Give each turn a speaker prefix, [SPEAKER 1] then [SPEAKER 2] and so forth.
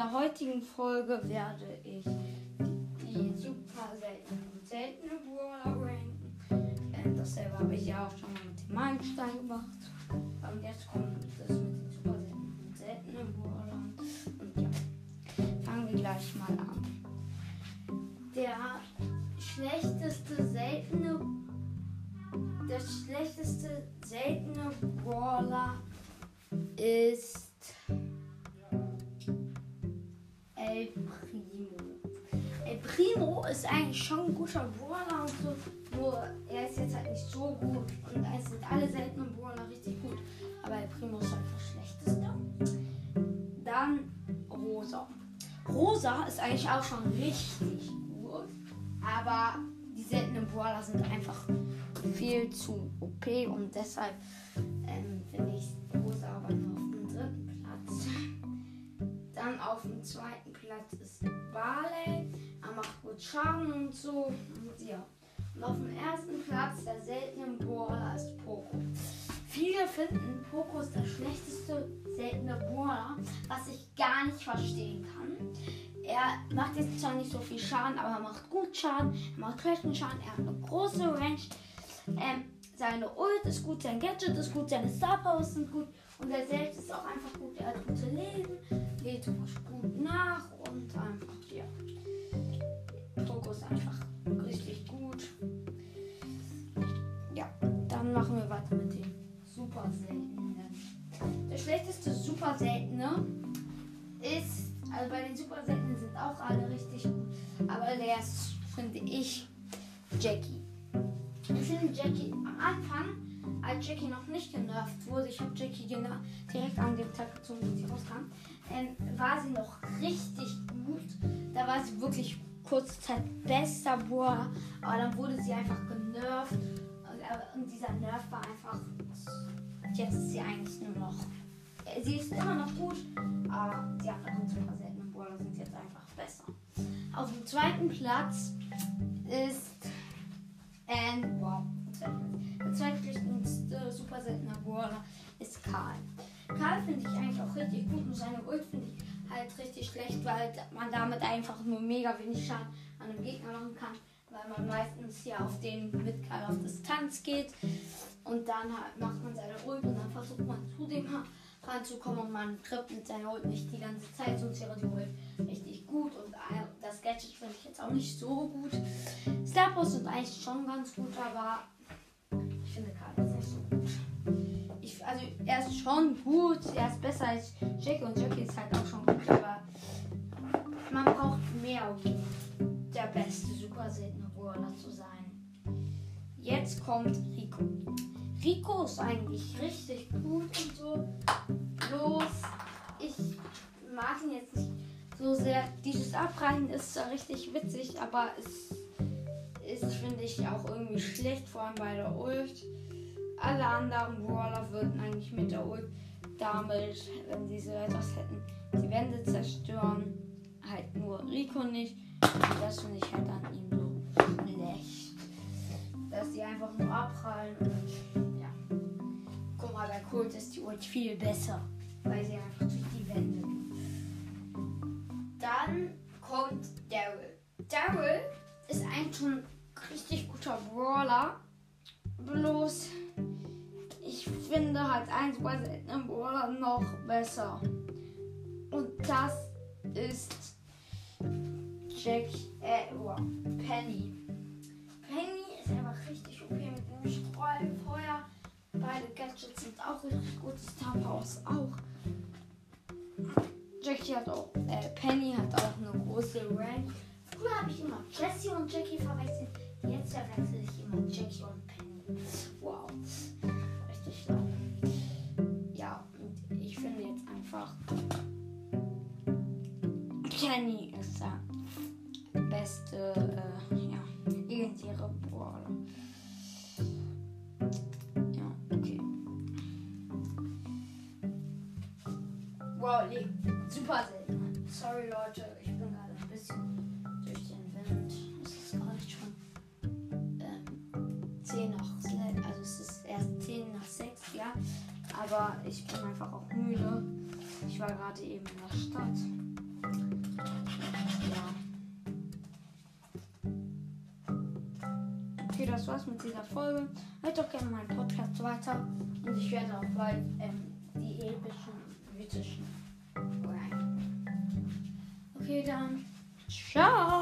[SPEAKER 1] der heutigen Folge werde ich die super seltenen und seltene Brawler ranken. Äh, dasselbe habe ich ja auch schon mal mit dem Meilenstein gemacht. Und jetzt kommt das mit den super seltenen und seltenen Brawlern. Und ja, fangen wir gleich mal an. Der schlechteste seltene der schlechteste seltene Brawler ist El Primo. El Primo ist eigentlich schon ein guter Brawler und so, nur er ist jetzt halt nicht so gut und es sind alle seltenen Brawler richtig gut. Aber El Primo ist halt das schlechteste. Dann Rosa. Rosa ist eigentlich auch schon richtig gut, aber die seltenen Brawler sind einfach viel zu OP und deshalb ähm, finde ich Rosa aber nur auf dem dritten Platz. Dann auf dem zweiten Platz ist Barley. Er macht gut Schaden und so. Und ja. Und auf dem ersten Platz der seltenen Brawler ist Poco. Viele finden Poco ist der schlechteste seltene Brawler, was ich gar nicht verstehen kann. Er macht jetzt zwar nicht so viel Schaden, aber er macht gut Schaden, er macht schlechten Schaden, er hat eine große Range. Ähm, seine Ult ist gut, sein Gadget ist gut, seine Star Powers sind gut und er selbst ist auch einfach gut. Er hat gute Leben, lädt gut nach und einfach, ja. Poco ist einfach richtig gut. Ja, dann machen wir weiter mit dem super seltenen. Der schlechteste super seltene ist, also bei den super seltenen sind auch alle richtig gut, aber der ist, finde ich, Jackie. Ich finde Jackie am Anfang, Jackie noch nicht genervt wurde, ich habe Jackie direkt an dem Tag gezogen, als sie rauskam, ähm, war sie noch richtig gut. Da war sie wirklich kurze Zeit bester Boah, aber dann wurde sie einfach genervt. Und dieser Nerv war einfach. Jetzt ist sie eigentlich nur noch. äh, Sie ist immer noch gut, aber die anderen super seltenen Brawler sind jetzt einfach besser. Auf dem zweiten Platz ist and wow, der zweitschlechteste super seltener Brawler ist Karl. Karl finde ich eigentlich auch richtig gut und seine Ult finde ich halt richtig schlecht, weil man damit einfach nur mega wenig Schaden an einem Gegner machen kann, weil man meistens ja auf den mit Karl auf Distanz geht und dann halt macht man seine Ult und dann versucht man zu dem ranzukommen und man trifft mit seiner Ult nicht die ganze Zeit, sonst wäre die Ult richtig gut und das Gadget finde ich jetzt auch nicht so gut. Star Post sind eigentlich schon ganz gut, aber ich finde Karl ist nicht so gut. Ich, also er ist schon gut, er ist besser als Jackie und Jackie ist halt auch schon gut, aber man braucht mehr, um der beste super seltene Brawler zu sein. Jetzt kommt Rico. Rico ist eigentlich richtig gut und so. Bloß, ich mag ihn jetzt nicht so sehr. Dieses Abreiten ist zwar richtig witzig, aber es ist, finde ich, auch irgendwie schlecht, vor allem bei der Ult. Alle anderen Brawler würden eigentlich mit der Ult damit, wenn sie so etwas hätten, die Wände zerstören. Halt nur Rico nicht. Und das finde ich halt an ihm so schlecht. Dass die einfach nur abprallen und ja. Guck mal, bei Kult ist die Ult viel besser, weil sie einfach durch die Wände geht. Dann kommt Daryl. Daryl ist eigentlich schon ein richtig guter Brawler. Bloß, ich finde halt ein super seltener Brawler noch besser. Und das ist Jack, oh, Penny. Penny ist einfach richtig okay mit dem Streufeuer. Beide Gadgets sind auch richtig gut. Star Powers auch. Jackie hat auch, äh, Penny hat auch eine große Rank. Früher habe ich immer Jessie und Jackie verwechselt. Jetzt verwechsel ich immer Jackie und Penny. Wow. Richtig schlau. Ja, und ich finde jetzt einfach Penny ist der beste, äh, ja, legendäre Brawler. Ja, okay. Wow, super selten. Sorry Leute, ich 10 nach 6, also es ist erst 10 nach 6, ja. Aber ich bin einfach auch müde. Ich war gerade eben in der Stadt. Okay, das war's mit dieser Folge. Hört doch gerne meinen Podcast weiter. Und ich werde auch bald ähm, die epischen, mythischen. Okay, dann. Ciao!